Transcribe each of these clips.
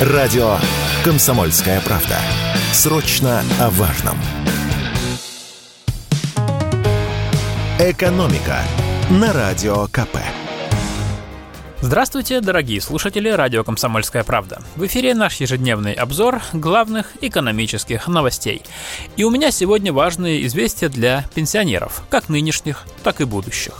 Радио «Комсомольская правда». Срочно о важном. «Экономика» на Радио КП. Здравствуйте, дорогие слушатели радио «Комсомольская правда». В эфире наш ежедневный обзор главных экономических новостей. И у меня сегодня важные известия для пенсионеров, как нынешних, так и будущих.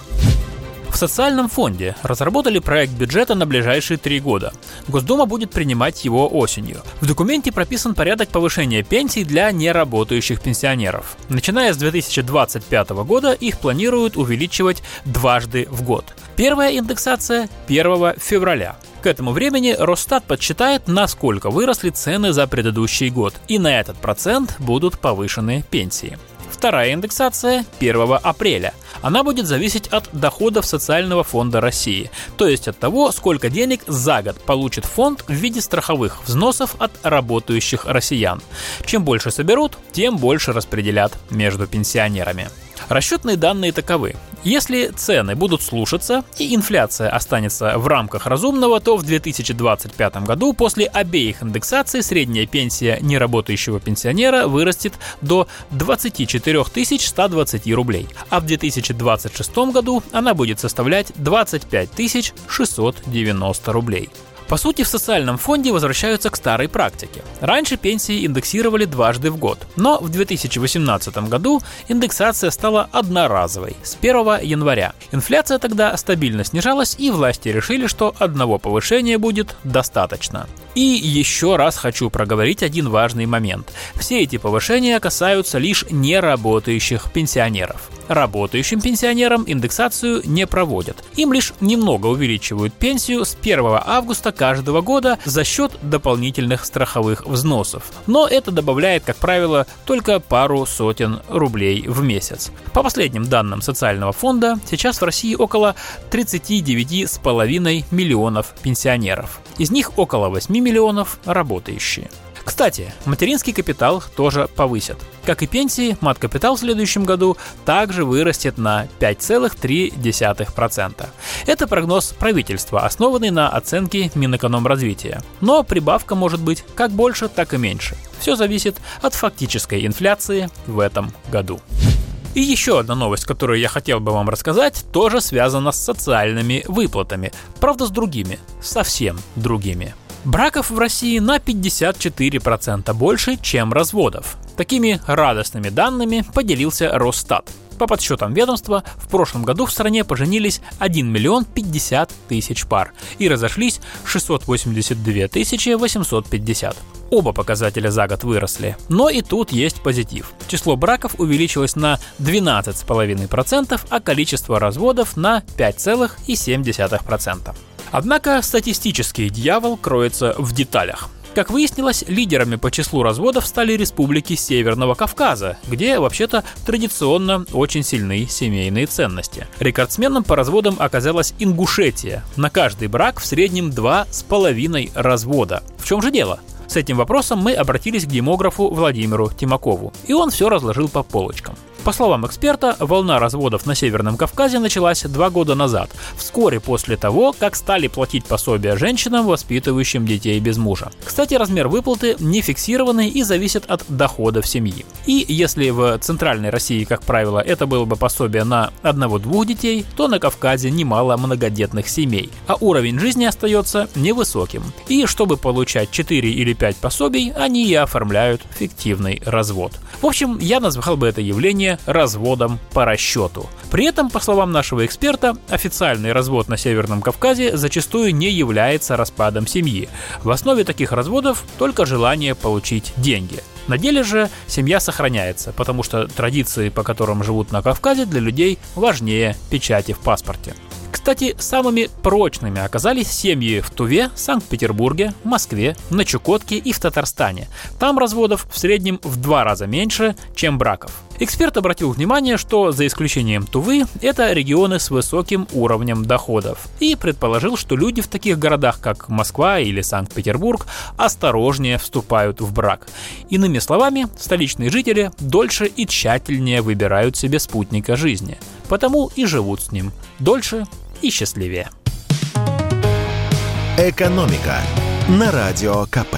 В социальном фонде разработали проект бюджета на ближайшие три года. Госдума будет принимать его осенью. В документе прописан порядок повышения пенсий для неработающих пенсионеров. Начиная с 2025 года их планируют увеличивать дважды в год. Первая индексация 1 февраля. К этому времени Росстат подсчитает, насколько выросли цены за предыдущий год, и на этот процент будут повышены пенсии. Вторая индексация 1 апреля. Она будет зависеть от доходов Социального фонда России, то есть от того, сколько денег за год получит фонд в виде страховых взносов от работающих россиян. Чем больше соберут, тем больше распределят между пенсионерами. Расчетные данные таковы. Если цены будут слушаться и инфляция останется в рамках разумного, то в 2025 году после обеих индексаций средняя пенсия неработающего пенсионера вырастет до 24 120 рублей, а в 2026 году она будет составлять 25 690 рублей. По сути, в социальном фонде возвращаются к старой практике. Раньше пенсии индексировали дважды в год, но в 2018 году индексация стала одноразовой с 1 января. Инфляция тогда стабильно снижалась, и власти решили, что одного повышения будет достаточно. И еще раз хочу проговорить один важный момент. Все эти повышения касаются лишь неработающих пенсионеров. Работающим пенсионерам индексацию не проводят. Им лишь немного увеличивают пенсию с 1 августа каждого года за счет дополнительных страховых взносов. Но это добавляет, как правило, только пару сотен рублей в месяц. По последним данным социального фонда, сейчас в России около 39,5 миллионов пенсионеров. Из них около 8 миллионов работающие. Кстати, материнский капитал тоже повысят. Как и пенсии, мат-капитал в следующем году также вырастет на 5,3%. Это прогноз правительства, основанный на оценке Минэкономразвития. Но прибавка может быть как больше, так и меньше. Все зависит от фактической инфляции в этом году. И еще одна новость, которую я хотел бы вам рассказать, тоже связана с социальными выплатами. Правда, с другими, совсем другими. Браков в России на 54% больше, чем разводов. Такими радостными данными поделился Росстат. По подсчетам ведомства, в прошлом году в стране поженились 1 миллион 50 тысяч пар и разошлись 682 тысячи 850. Оба показателя за год выросли. Но и тут есть позитив. Число браков увеличилось на 12,5%, а количество разводов на 5,7%. Однако статистический дьявол кроется в деталях. Как выяснилось, лидерами по числу разводов стали республики Северного Кавказа, где вообще-то традиционно очень сильны семейные ценности. Рекордсменом по разводам оказалась Ингушетия. На каждый брак в среднем два с половиной развода. В чем же дело? С этим вопросом мы обратились к демографу Владимиру Тимакову, и он все разложил по полочкам. По словам эксперта, волна разводов на Северном Кавказе началась два года назад, вскоре после того, как стали платить пособия женщинам, воспитывающим детей без мужа. Кстати, размер выплаты не фиксированный и зависит от доходов семьи. И если в центральной России, как правило, это было бы пособие на одного-двух детей, то на Кавказе немало многодетных семей, а уровень жизни остается невысоким. И чтобы получать 4 или 5 пособий, они и оформляют фиктивный развод. В общем, я назвал бы это явление разводом по расчету. При этом, по словам нашего эксперта, официальный развод на Северном Кавказе зачастую не является распадом семьи. В основе таких разводов только желание получить деньги. На деле же семья сохраняется, потому что традиции, по которым живут на Кавказе, для людей важнее печати в паспорте. Кстати, самыми прочными оказались семьи в Туве, Санкт-Петербурге, Москве, на Чукотке и в Татарстане. Там разводов в среднем в два раза меньше, чем браков. Эксперт обратил внимание, что за исключением Тувы, это регионы с высоким уровнем доходов, и предположил, что люди в таких городах, как Москва или Санкт-Петербург, осторожнее вступают в брак. Иными словами, столичные жители дольше и тщательнее выбирают себе спутника жизни, потому и живут с ним дольше и счастливее. Экономика на Радио КП.